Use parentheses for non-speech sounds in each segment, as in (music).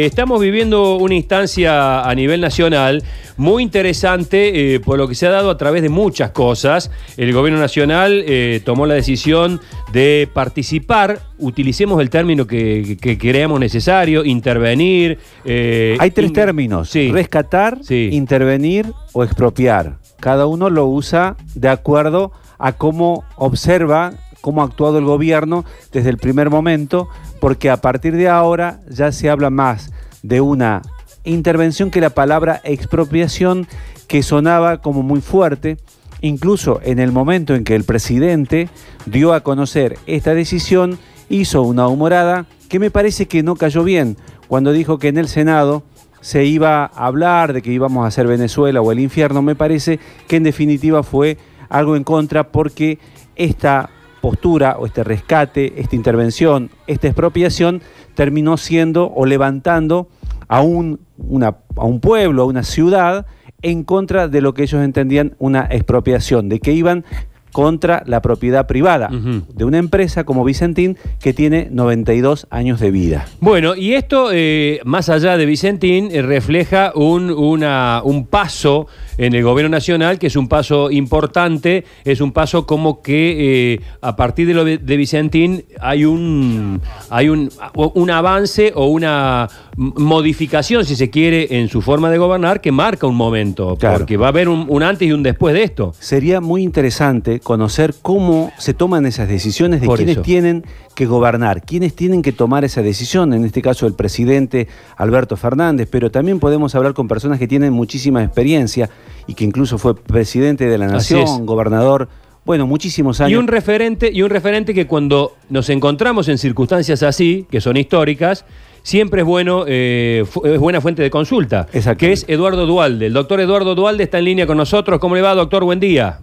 Estamos viviendo una instancia a nivel nacional muy interesante eh, por lo que se ha dado a través de muchas cosas. El gobierno nacional eh, tomó la decisión de participar, utilicemos el término que, que creamos necesario, intervenir. eh, Hay tres términos, sí. rescatar, Sí. intervenir o expropiar. Cada uno lo usa de acuerdo a cómo observa cómo ha actuado el gobierno desde el primer momento, porque a partir de ahora ya se habla más de una intervención que la palabra expropiación que sonaba como muy fuerte. Incluso en el momento en que el presidente dio a conocer esta decisión, hizo una humorada que me parece que no cayó bien cuando dijo que en el Senado se iba a hablar de que íbamos a hacer Venezuela o el infierno. Me parece que en definitiva fue algo en contra porque esta postura o este rescate, esta intervención, esta expropiación terminó siendo o levantando a un, una- a un pueblo, a una ciudad, en contra de lo que ellos entendían una expropiación, de que iban contra la propiedad privada de una empresa como Vicentín que tiene 92 años de vida. Bueno, y esto, eh, más allá de Vicentín, eh, refleja un, una- un paso en el gobierno nacional, que es un paso importante, es un paso como que eh, a partir de lo de, Vicentín hay un, hay un, un avance o una modificación, si se quiere, en su forma de gobernar que marca un momento, Claro. porque va a haber un, un antes y un después de esto. Sería muy interesante conocer cómo se toman esas decisiones de Por quienes eso. tienen que gobernar, quienes tienen que tomar esa decisión, en este caso el presidente Alberto Fernández, pero también podemos hablar con personas que tienen muchísima experiencia y que incluso fue presidente de la nación, gobernador, bueno, muchísimos años. Y un referente, y un referente que cuando nos encontramos en circunstancias así, que son históricas, siempre es bueno, eh, es buena fuente de consulta. Que es Eduardo Dualde. El doctor Eduardo Dualde está en línea con nosotros. ¿Cómo le va, doctor? Buen día.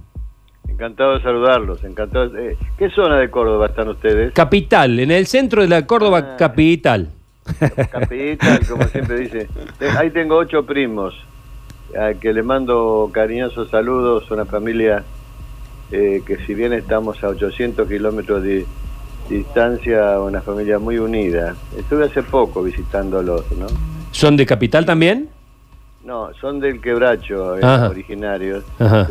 Encantado de saludarlos, encantado. de- ¿Qué zona de Córdoba están ustedes? Capital, en el centro de la Córdoba Ah. capital. Capital, como (laughs) siempre dice. Eh, Ahí tengo ocho primos, a que le mando cariñosos saludos, una familia eh, que si bien estamos a 800 kilómetros de distancia, una familia muy unida. Estuve hace poco visitándolos, ¿no? ¿Son de capital también? No, son del quebracho, eh, Ajá. originarios. Ajá.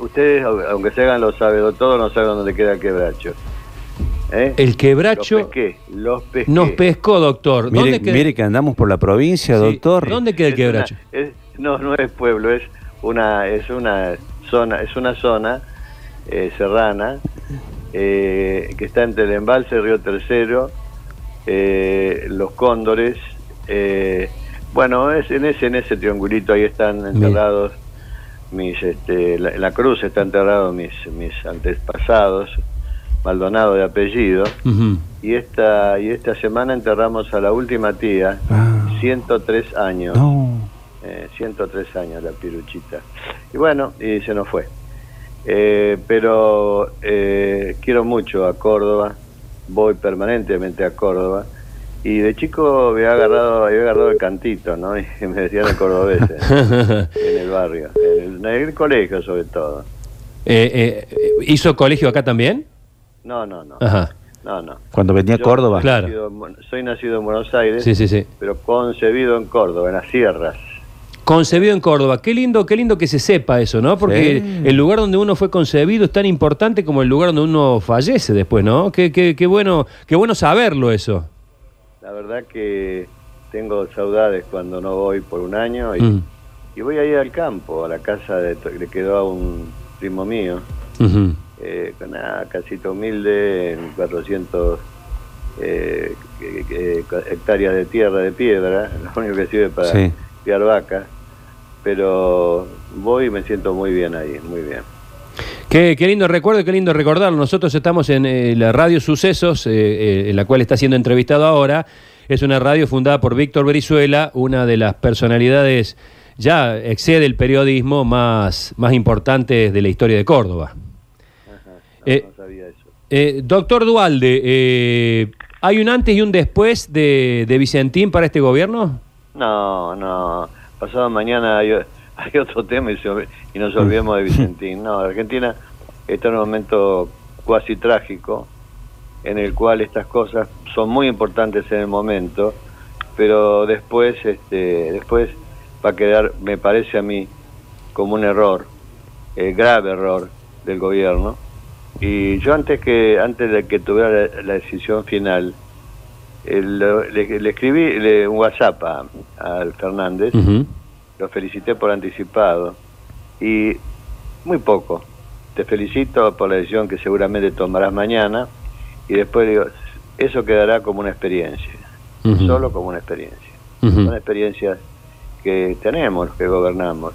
Ustedes, aunque se hagan los sabedos todo, no saben dónde queda el quebracho. ¿Eh? El quebracho Los pesqué, los pesqué. nos pescó, doctor. Mire, ¿Dónde queda- mire que andamos por la provincia, Sí. doctor. ¿Dónde queda el Es quebracho? una- es- no, no es pueblo, es una, es una zona, es una zona eh, serrana eh, que está entre el embalse Río Tercero, eh, los cóndores. eh, bueno, es en ese en ese triangulito ahí están enterrados mis, este, la, en la cruz están enterrados mis mis antepasados, Maldonado de apellido. Y esta y esta semana enterramos a la última tía, Ah. 103 años. No. Eh, 103 años la piruchita. Y bueno, y se nos fue. Eh, pero eh, quiero mucho a Córdoba, voy permanentemente a Córdoba. Y de chico había agarrado, había agarrado el cantito, ¿no? (laughs) Y me decían el cordobés (laughs) en, el barrio, en el, en el colegio sobre todo. Eh, eh, ¿Hizo colegio acá también? No, no, no. Ajá. No, no. Cuando venía a Córdoba. soy Claro. nacido en Bu- soy nacido en Buenos Aires, Sí, sí, sí. pero concebido en Córdoba, en las sierras. Concebido en Córdoba. Qué lindo, qué lindo que se sepa eso, ¿no? Porque Sí. el lugar donde uno fue concebido es tan importante como el lugar donde uno fallece después, ¿no? Qué, qué, qué bueno, qué bueno saberlo eso. La verdad que tengo saudades cuando no voy por un año y, Mm. y voy ahí al campo, a la casa de, le quedó a un primo mío, eh, con una casita humilde, en 400 eh, que- que- hectáreas de tierra de piedra, (laughs) lo único que sirve para Sí. criar vacas, pero voy y me siento muy bien ahí, muy bien. Qué, qué lindo recuerdo, qué lindo recordarlo. Nosotros estamos en eh, la Radio Sucesos, eh, eh, en la cual está siendo entrevistado ahora. Es una radio fundada por Víctor Brizuela, una de las personalidades, ya excede el periodismo, más, más importantes de la historia de Córdoba. Ajá, no, no sabía eso. Eh, doctor Dualde, ¿hay un antes y un después de, de Vicentín para este gobierno? No, no. Pasado mañana hay, hay otro tema y, se y nos olvidemos de Vicentín. No, Argentina está en un momento cuasi trágico en el cual estas cosas son muy importantes en el momento, pero después, este, después va a quedar, me parece a mí, como un error, eh, grave error del gobierno. Y yo antes que antes de que tuviera la, decisión final, le, escribí un WhatsApp a, al Fernández, lo felicité por anticipado. Y muy poco. Te felicito por la decisión que seguramente tomarás mañana. Y después digo, eso quedará como una experiencia, solo como una experiencia. Una experiencia que tenemos los que gobernamos,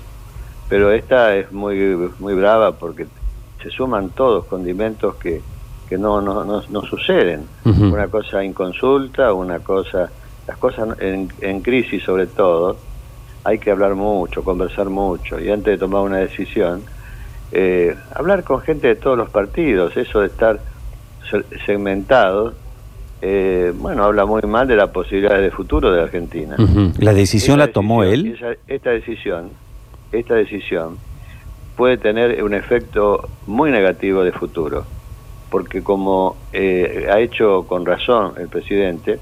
pero esta es muy, muy brava porque se suman todos condimentos que, que no, no, no, suceden. Una cosa inconsulta, una cosa, las cosas en, en crisis sobre todo, hay que hablar mucho, conversar mucho y antes de tomar una decisión, eh, hablar con gente de todos los partidos, eso de estar segmentado, eh, bueno, habla muy mal de la posibilidad de futuro de Argentina. ¿La decisión la tomó él? esta decisión, esta decisión puede tener un efecto muy negativo de futuro, porque como eh, ha hecho con razón el presidente,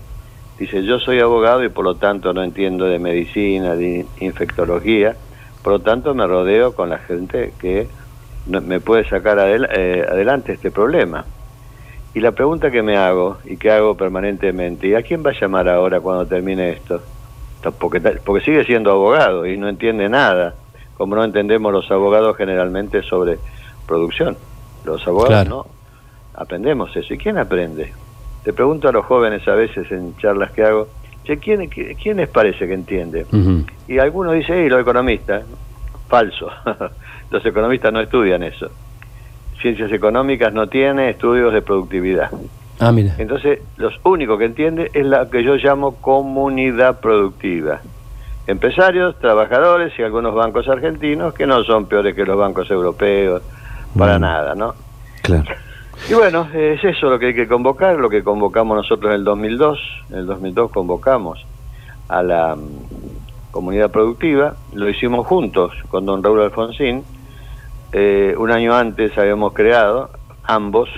dice yo soy abogado y por lo tanto no entiendo de medicina, de infectología, por lo tanto me rodeo con la gente que me puede sacar eh, adelante este problema. Y la pregunta que me hago y que hago permanentemente, ¿y a quién va a llamar ahora cuando termine esto? Porque, porque sigue siendo abogado y no entiende nada, como no entendemos los abogados generalmente sobre producción. Los abogados no aprendemos eso. ¿Y quién aprende? Te pregunto a los jóvenes a veces en charlas que hago, ¿quién, ¿quién les parece que entiende? Y algunos dicen, y los economistas. Falso. (laughs) los economistas no estudian eso ciencias económicas no tiene estudios de productividad. Ah, mira. Entonces, los únicos que entiende es la que yo llamo comunidad productiva. Empresarios, trabajadores y algunos bancos argentinos que no son peores que los bancos europeos, para mm. nada, ¿no? Claro. Y bueno, es eso lo que hay que convocar, lo que convocamos nosotros en el 2002. En el 2002 convocamos a la mm, comunidad productiva, lo hicimos juntos con don Raúl Alfonsín, eh, un año antes habíamos creado, ambos,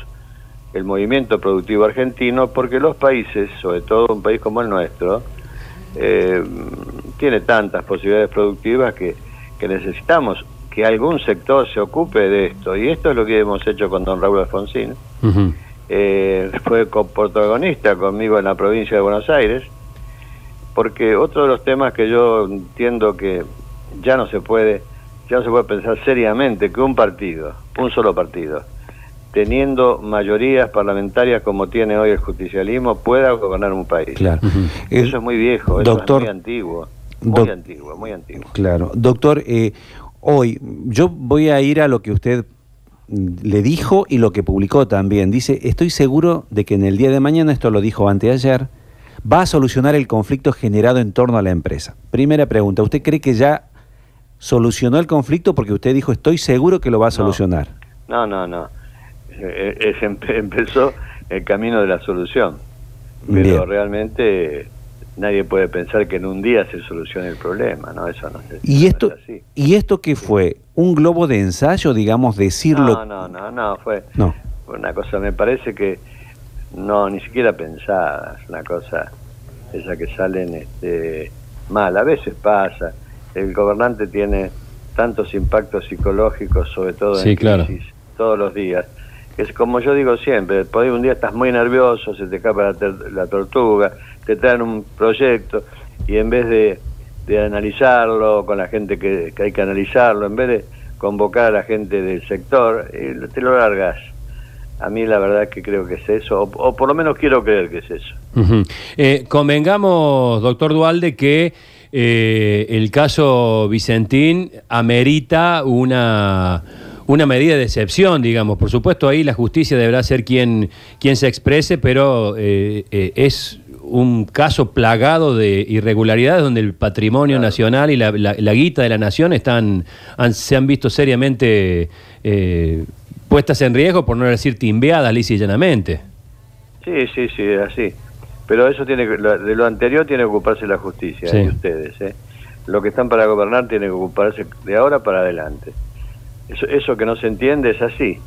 el movimiento productivo argentino, porque los países, sobre todo un país como el nuestro, eh, tiene tantas posibilidades productivas que, necesitamos que algún sector se ocupe de esto. Y esto es lo que hemos hecho con don Raúl Alfonsín. Eh, fue protagonista conmigo en la provincia de Buenos Aires, porque otro de los temas que yo entiendo que ya no se puede ya no se puede pensar seriamente que un partido, un solo partido, teniendo mayorías parlamentarias como tiene hoy el justicialismo, pueda gobernar un país. Claro. Eso es muy viejo, eso es muy antiguo. Muy antiguo, muy antiguo. Claro. Doctor, eh, hoy yo voy a ir a lo que usted le dijo y lo que publicó también. Dice, estoy seguro de que en el día de mañana, esto lo dijo anteayer, va a solucionar el conflicto generado en torno a la empresa. Primera pregunta, ¿usted cree que ya solucionó el conflicto porque usted dijo estoy seguro que lo va a solucionar. No, no, no. Eh, eh, es, (laughs) empezó el camino de la solución. Pero realmente nadie puede pensar que en un día se solucione el problema, ¿no? Eso no, ¿Y esto, ¿Y esto qué fue? ¿Un globo de ensayo, digamos, decirlo? No, no, no, no, fue no. una cosa, me parece que no, ni siquiera pensada, es una cosa esa que salen este, mal, a veces pasa, el gobernante tiene tantos impactos psicológicos, sobre todo en crisis, todos los días. Es como yo digo siempre, por un día estás muy nervioso, se te escapa la, tortuga, te traen un proyecto y en vez de, analizarlo con la gente que, hay que analizarlo, en vez de convocar a la gente del sector, eh, te lo largas. A mí la verdad que creo que es eso, o, por lo menos quiero creer que es eso. Eh, convengamos, doctor Dualde, que eh, el caso Vicentín amerita una, una medida de excepción, digamos. Por supuesto, ahí la justicia deberá ser quien, quien se exprese, pero eh, eh, es un caso plagado de irregularidades donde el patrimonio nacional y la, la, guita de la nación están se han visto seriamente puestas en riesgo, por no decir timbeadas lisa y llanamente. Sí, sí, sí, así. Pero eso tiene de lo anterior tiene que ocuparse la justicia y ustedes. ¿eh? Lo que están para gobernar tiene que ocuparse de ahora para adelante. Eso, eso que no se entiende es así.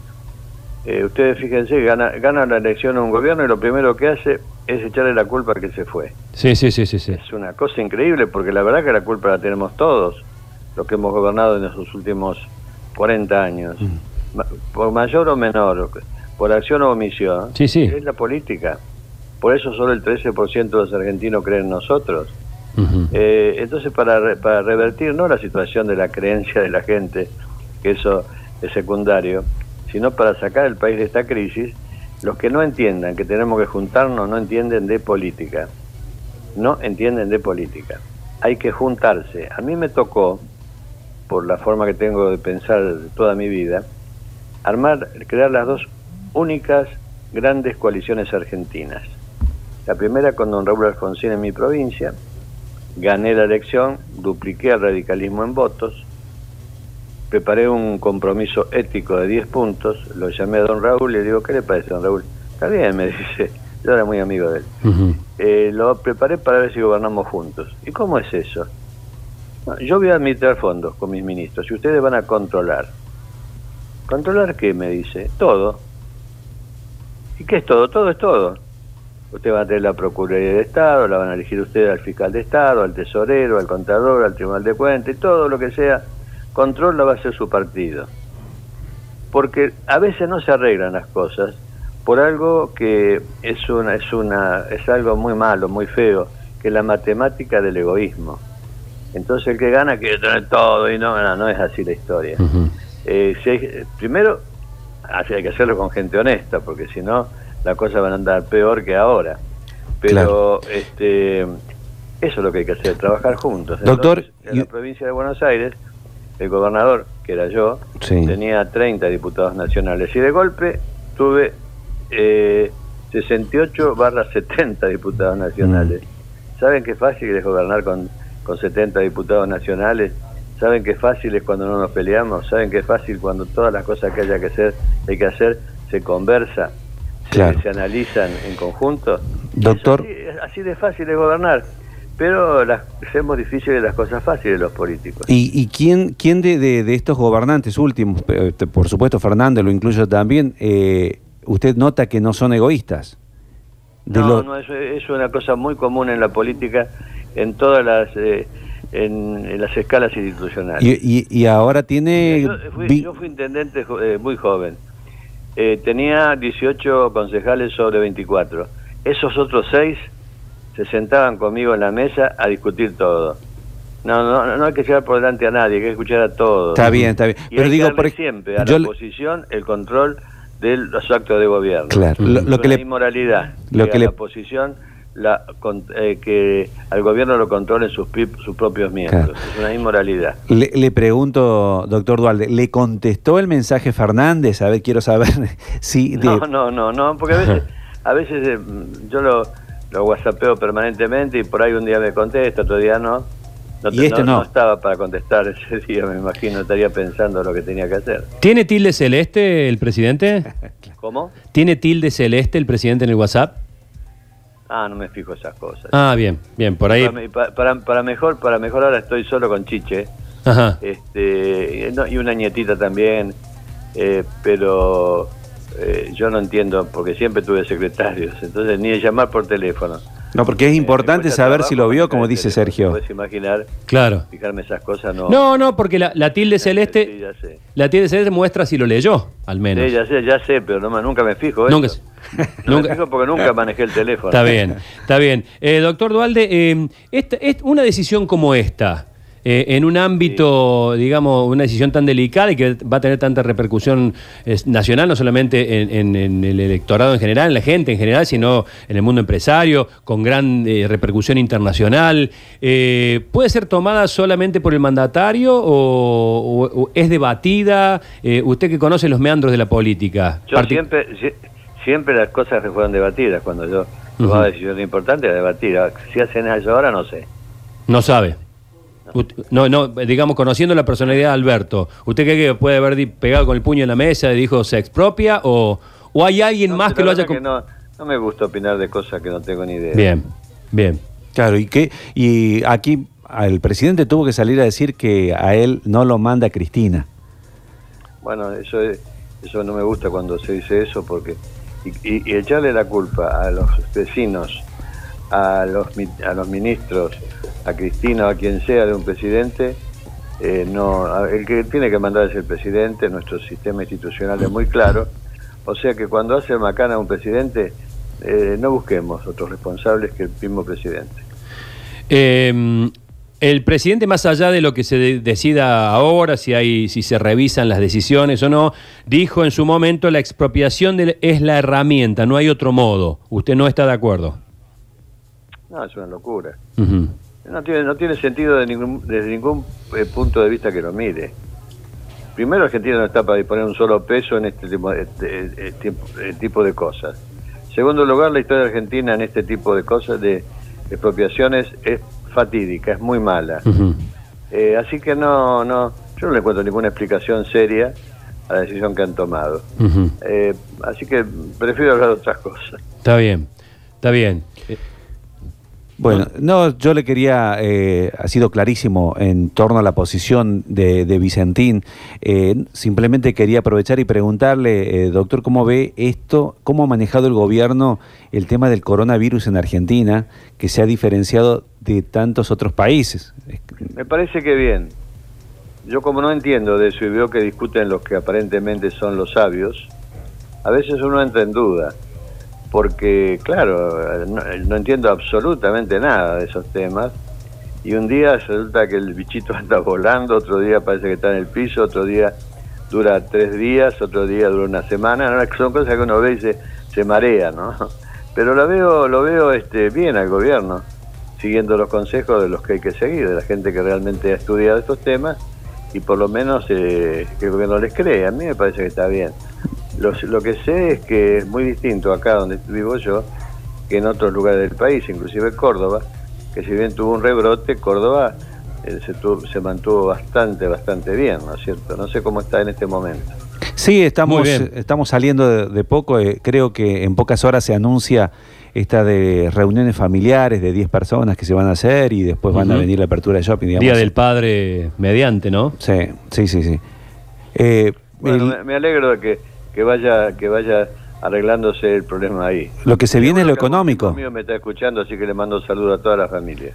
Eh, ustedes fíjense, gana, gana la elección un gobierno y lo primero que hace es echarle la culpa a que se fue. Sí, sí, sí, sí, sí. Es una cosa increíble porque la verdad que la culpa la tenemos todos, los que hemos gobernado en esos últimos 40 años. Ma- Por mayor o menor, por acción o omisión, Sí, sí. es la política. Por eso solo el 13% de los argentinos creen en nosotros. Eh, entonces, para, re- para revertir no la situación de la creencia de la gente, que eso es secundario, sino para sacar el país de esta crisis, los que no entiendan que tenemos que juntarnos no entienden de política. No entienden de política. Hay que juntarse. A mí me tocó, por la forma que tengo de pensar toda mi vida, armar, crear las dos únicas grandes coaliciones argentinas. La primera con don Raúl Alfonsín en mi provincia, gané la elección, dupliqué al radicalismo en votos, preparé un compromiso ético de 10 puntos, lo llamé a don Raúl y le digo, ¿qué le parece, don Raúl? Está bien, me (laughs) dice, yo era muy amigo de él. Eh, lo preparé para ver si gobernamos juntos. ¿Y cómo es eso? No, yo voy a administrar fondos con mis ministros y ustedes van a controlar. ¿Controlar qué? Me dice. Todo. ¿Y qué es todo? Todo es todo. Usted va a tener la Procuraduría de Estado, la van a elegir ustedes al fiscal de Estado, al tesorero, al contador, al Tribunal de Cuentas, y todo lo que sea, control la va a hacer su partido. Porque a veces no se arreglan las cosas por algo que es una es una es algo muy malo, muy feo, que es la matemática del egoísmo. Entonces el que gana quiere tener todo y no, no, no es así la historia. Eh, si hay- primero, hay que hacerlo con gente honesta, porque si no, las cosas van a andar peor que ahora. Pero este, eso es lo que hay que hacer, trabajar juntos. Doctor, Entonces, en la provincia de Buenos Aires, el gobernador, que era yo, Sí. tenía 30 diputados nacionales. Y de golpe tuve eh, 68 barra 70 diputados nacionales. Mm. ¿Saben qué fácil es gobernar con, con 70 diputados nacionales? ¿Saben qué fácil es cuando no nos peleamos? ¿Saben qué fácil cuando todas las cosas que haya que hacer, hay que hacer, se conversa, se- Claro. se, analizan en conjunto? Doctor. Así de fácil es gobernar. Pero las, hacemos difíciles las cosas fáciles los políticos. ¿Y, y quién, quién de, de- de estos gobernantes últimos, por supuesto Fernández lo incluyo también, eh, usted nota que no son egoístas? De No, lo- no, es, es una cosa muy común en la política, en todas las eh, en, en las escalas institucionales. y, y- y ahora tiene... yo, fui, vi- yo fui intendente eh, muy joven. Eh, tenía 18 concejales sobre 24. Esos otros seis se sentaban conmigo en la mesa a discutir todo. No, no, no hay que llevar por delante a nadie, hay que escuchar a todos. Está bien, está bien. Y Pero hay digo, que por darle ej- siempre a yo la oposición el control de los actos de gobierno. Claro, lo, lo que una le... inmoralidad lo que, que a le- la oposición la, con- eh, que al gobierno lo controlen sus, sus propios miembros. Claro. Es una inmoralidad. Le, le pregunto, doctor Dualde, ¿le contestó el mensaje Fernández? A ver, quiero saber (laughs) si... de- No, no, no, no, porque a veces, (laughs) a veces eh, yo lo, lo whatsappeo permanentemente y por ahí un día me contesta, otro día no. No, Y este no. estaba para contestar (laughs) ese día, me imagino, estaría pensando lo que tenía que hacer. ¿Tiene tilde celeste el presidente? (laughs) ¿Cómo? ¿Tiene tilde celeste el presidente en el WhatsApp? Ah, no me fijo esas cosas. Ah, bien, bien, por ahí. Para, para, para mejor, para mejor ahora estoy solo con Chiche. Ajá. este y no- y una nietita también eh, pero eh, yo no entiendo porque siempre tuve secretarios entonces ni de llamar por teléfono No, porque es Eh, importante saber trabajo si lo vio, como dice teléfono. Sergio. puedes imaginar Claro. fijarme esas cosas no No, no, porque la, la tilde Sí, celeste, ya sé. la tilde celeste muestra si lo leyó, al menos. Sí, ya sé ya sé pero no, nunca me fijo Nunca, (laughs) no nunca- me fijo porque nunca manejé el teléfono Está bien, está bien. Eh, doctor Dualde, eh, esta- es una decisión como esta, eh, en un ámbito, digamos, una decisión tan delicada y que va a tener tanta repercusión eh, nacional, no solamente en, en- en el electorado en general, en la gente en general, sino en el mundo empresario, con gran eh, repercusión internacional, eh, ¿puede ser tomada solamente por el mandatario o, o- o es debatida? Usted que conoce los meandros de la política. yo Parti- siempre sie- siempre las cosas se fueron debatidas cuando yo tomaba Ujú. decisiones importantes era debatir si hacen eso ahora no sé No sabe. No, no, digamos, conociendo la personalidad de Alberto, ¿usted cree que puede haber pegado con el puño en la mesa y dijo se expropia? ¿O, o hay alguien No, más que lo haya... que no, no me gusta opinar de cosas que no tengo ni idea. Bien, bien. Claro, y que y aquí el presidente tuvo que salir a decir que a él no lo manda Cristina. Bueno, eso es, Eso no me gusta cuando se dice eso porque y, y echarle la culpa a los vecinos, a los a los ministros, a Cristina o a quien sea de un presidente, eh, no, el que tiene que mandar es el presidente, nuestro sistema institucional es muy claro, o sea que cuando hace macana un presidente, eh, no busquemos otros responsables que el mismo presidente. Eh, el presidente, más allá de lo que se de- decida ahora, si hay, si se revisan las decisiones o no, dijo en su momento la expropiación de- es la herramienta, no hay otro modo. ¿Usted no está de acuerdo? No, es una locura. No tiene, no tiene sentido de ningún, desde ningún eh, punto de vista que lo mire. Primero, Argentina no está para disponer un solo peso en este tipo, este, tipo- eh, tipo de cosas. Segundo lugar, la historia de Argentina en este tipo de cosas, de expropiaciones, es fatídica, es muy mala. Eh, así que no, no, yo no le encuentro ninguna explicación seria a la decisión que han tomado. Eh, así que prefiero hablar de otras cosas. Está bien, está bien. Bueno, no, yo le quería, eh, ha sido clarísimo en torno a la posición de, de Vicentín. Eh, simplemente quería aprovechar y preguntarle, eh, doctor, ¿cómo ve esto? ¿Cómo ha manejado el gobierno el tema del coronavirus en Argentina, que se ha diferenciado de tantos otros países? Me parece que bien. Yo como no entiendo de eso y veo que discuten los que aparentemente son los sabios, a veces uno entra en duda, porque claro, no, entiendo absolutamente nada de esos temas, y un día resulta que el bichito (laughs) anda volando, otro día parece que está en el piso, otro día dura tres días, otro día dura una semana, son cosas que uno ve y se, se marea, ¿no? (laughs) Pero lo veo, lo veo este, bien al gobierno, siguiendo los consejos de los que hay que seguir, de la gente que realmente ha estudiado estos temas y por lo menos eh, que el gobierno les cree. A mí me parece que está bien. Lo, lo que sé es que es muy distinto acá donde vivo yo que en otros lugares del país, inclusive Córdoba, que si bien tuvo un rebrote, Córdoba eh, se, tu- se mantuvo bastante, bastante bien, ¿no es cierto? No sé cómo está en este momento. Sí, estamos, estamos saliendo de, de poco. eh, creo que en pocas horas se anuncia esta de reuniones familiares de 10 personas que se van a hacer y después van a venir la apertura de shopping. digamos. Día del Padre mediante, ¿no? Sí, sí, sí. sí. Eh, Bueno, el- me alegro de que, que vaya que vaya arreglándose el problema ahí. lo que se viene es lo económico. mío me está escuchando, así que le mando un saludo a toda la familia.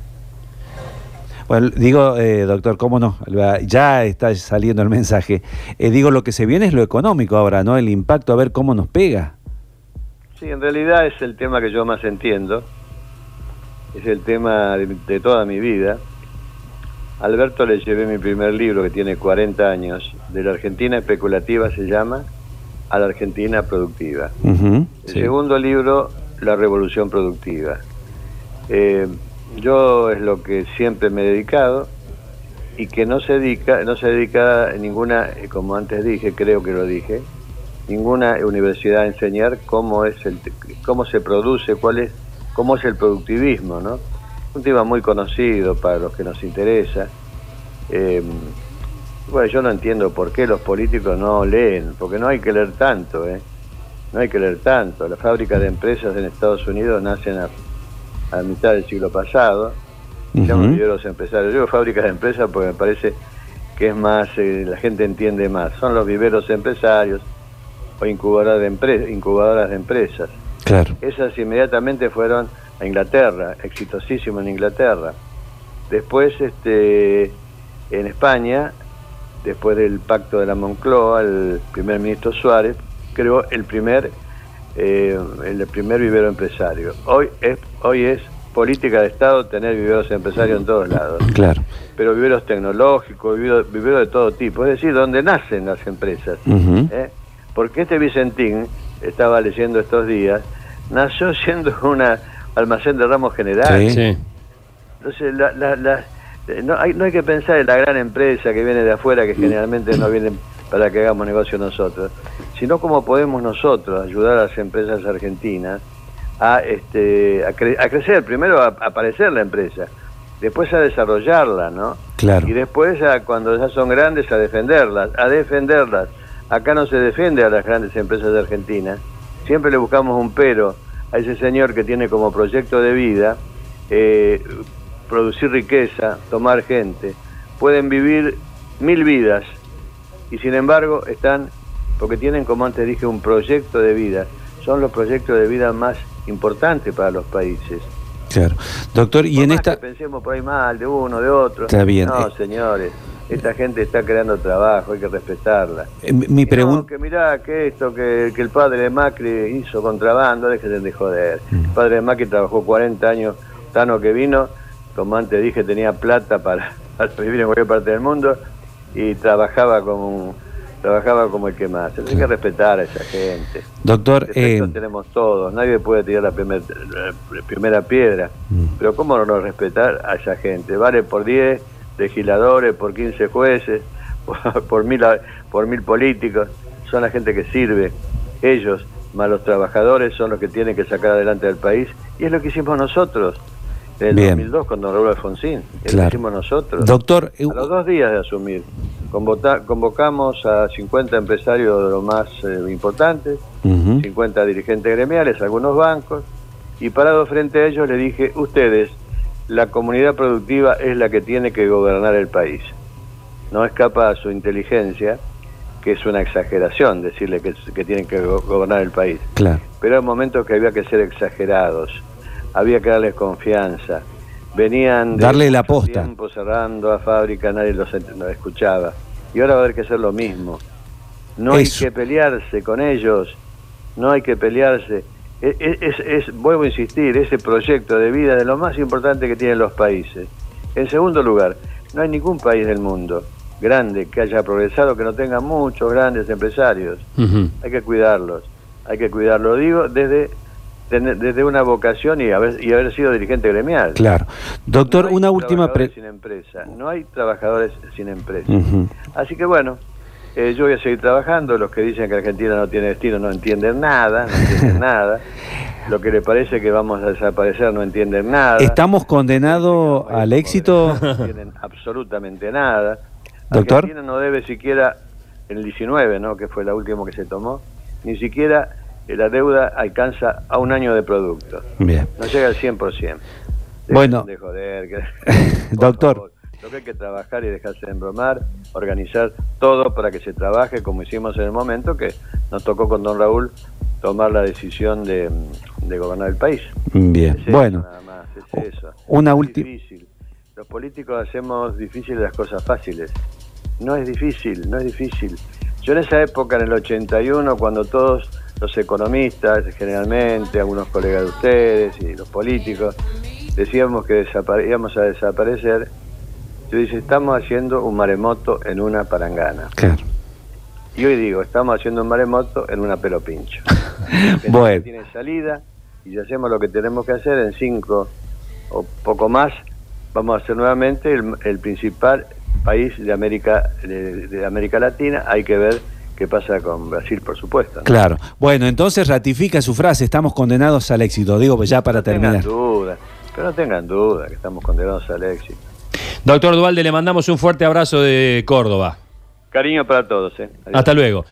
Bueno, digo, eh, doctor, ¿cómo no? Ya está saliendo el mensaje. Eh, digo, lo que se viene es lo económico ahora, ¿no? El impacto, a ver cómo nos pega. Sí, en realidad es el tema que yo más entiendo. Es el tema de, de toda mi vida. A Alberto le llevé mi primer libro, que tiene 40 años, de la Argentina especulativa se llama a la Argentina productiva. El Sí. segundo libro, La Revolución Productiva. Eh, yo es lo que siempre me he dedicado y que no se dedica, no se dedica ninguna, como antes dije, creo que lo dije, ninguna universidad a enseñar cómo es el, cómo se produce, cuál es, cómo es el productivismo, ¿no? Un tema muy conocido para los que nos interesa. Eh, bueno, yo no entiendo por qué los políticos no leen, porque no hay que leer tanto, ¿eh? No hay que leer tanto. Las fábricas de empresas en Estados Unidos nacen a, a mitad del siglo pasado. Llaman Ujú. viveros empresarios. Yo digo fábricas de empresas porque me parece que es más, eh, la gente entiende más. Son los viveros empresarios o incubadoras de, empre- incubadoras de empresas. Claro. Esas inmediatamente fueron a Inglaterra, exitosísimo en Inglaterra. Después, este, en España, después del pacto de la Moncloa, el primer ministro Suárez creó el primer, eh, el primer vivero empresario. Hoy es, hoy es política de Estado tener viveros empresarios en todos lados Claro. pero viveros tecnológicos, viveros, viveros de todo tipo, es decir, donde nacen las empresas. ¿eh? Porque este Vicentín, estaba leyendo estos días, nació (laughs) siendo una almacén de ramos generales. Sí. Sí. Entonces, la- la- la- no, hay, no hay que pensar en la gran empresa que viene de afuera, que generalmente no viene para que hagamos negocio nosotros, sino cómo podemos nosotros ayudar a las empresas argentinas a, este, a, cre- a crecer, primero a, a aparecer la empresa, después a desarrollarla, ¿no? Claro. Y después, a, cuando ya son grandes, a defenderlas, a defenderlas. Acá no se defiende a las grandes empresas de Argentina. Siempre le buscamos un pero a ese señor que tiene como proyecto de vida eh, producir riqueza, tomar gente. Pueden vivir mil vidas y sin embargo están porque tienen, como antes dije, un proyecto de vida. Son los proyectos de vida más importantes para los países. Claro. Doctor, y Por en más esta... que pensemos por ahí mal, de uno, de otro. Está bien. No, Eh. señores, esta gente está creando trabajo, hay que respetarla. eh, mi Y no, pregunta... que mirá, que esto, que, que el padre de Macri hizo contrabando, déjense de joder. Mm. El padre de Macri trabajó 40 años, Tano que vino, como antes dije, tenía plata para, (laughs) para vivir en cualquier parte del mundo y trabajaba como un- trabajaba como el que más. Hay que respetar a esa gente. Doctor, eh, tenemos todos, nadie puede tirar la, primer- la primera piedra. Mm. Pero ¿cómo no respetar a esa gente? Vale por 10 legisladores, por 15 jueces, (laughs) por, por mil, por mil políticos. Son la gente que sirve. Ellos, más los trabajadores, son los que tienen que sacar adelante al país. Y es lo que hicimos nosotros en el Bien. 2002 con don Raúl Alfonsín. Claro. lo hicimos nosotros. doctor, eh, A los dos días de asumir, convota- convocamos a 50 empresarios de los más eh, importantes, ujú, 50 dirigentes gremiales, algunos bancos, y parado frente a ellos le dije, ustedes, la comunidad productiva es la que tiene que gobernar el país. No escapa a su inteligencia, que es una exageración decirle que, que tienen que go- gobernar el país. claro. Pero hay momentos que había que ser exagerados, había que darles confianza. Venían de Darle la posta. tiempo cerrando a fábrica, nadie los, escuchaba. Y ahora va a haber que hacer lo mismo. No Eso. hay que pelearse con ellos, no hay que pelearse. E- e- Es, es- vuelvo a insistir, ese proyecto de vida de lo más importante que tienen los países. En segundo lugar, no hay ningún país del mundo grande que haya progresado que no tenga muchos grandes empresarios hay que cuidarlos, hay que cuidarlos, digo, desde, desde una vocación y haber, y haber sido dirigente gremial. Claro. Doctor, No hay una última trabajadores pre- sin empresa, no hay trabajadores sin empresa. Así que bueno, eh, yo voy a seguir trabajando, los que dicen que Argentina no tiene destino no entienden nada, no entienden (laughs) nada, lo que les parece que vamos a desaparecer no entienden nada. ¿Estamos condenados al éxito? No entienden absolutamente nada. Doctor. Argentina no debe siquiera, en el 19, ¿no? que fue la última que se tomó, ni siquiera la deuda alcanza a un año de producto. Bien. No llega al 100%. Dejen Bueno. De joder, que- (laughs) Doctor. favor. Lo que hay que trabajar y dejarse de embromar, organizar todo para que se trabaje como hicimos en el momento que nos tocó con don Raúl tomar la decisión de, de gobernar el país. Bien. Es eso, Bueno, nada más, es eso. una última... difícil. Los políticos hacemos difíciles las cosas fáciles. No es difícil, no es difícil. Yo en esa época, en el 81, cuando todos los economistas, generalmente, algunos colegas de ustedes y los políticos, decíamos que íbamos a desaparecer, yo dije, estamos haciendo un maremoto en una parangana. Claro. Y hoy digo, estamos haciendo un maremoto en una pelo pincho. (laughs) Bueno. no tiene salida y si hacemos lo que tenemos que hacer en cinco o poco más, vamos a ser nuevamente el, el principal país de América de, de América Latina. Hay que ver qué pasa con Brasil, por supuesto. ¿no? Claro. Bueno, entonces ratifica su frase, estamos condenados al éxito. Digo, pues ya para no tengan terminar. duda, pero no tengan duda que estamos condenados al éxito. Doctor Dualde, le mandamos un fuerte abrazo de Córdoba. Cariño para todos. ¿eh? Hasta luego.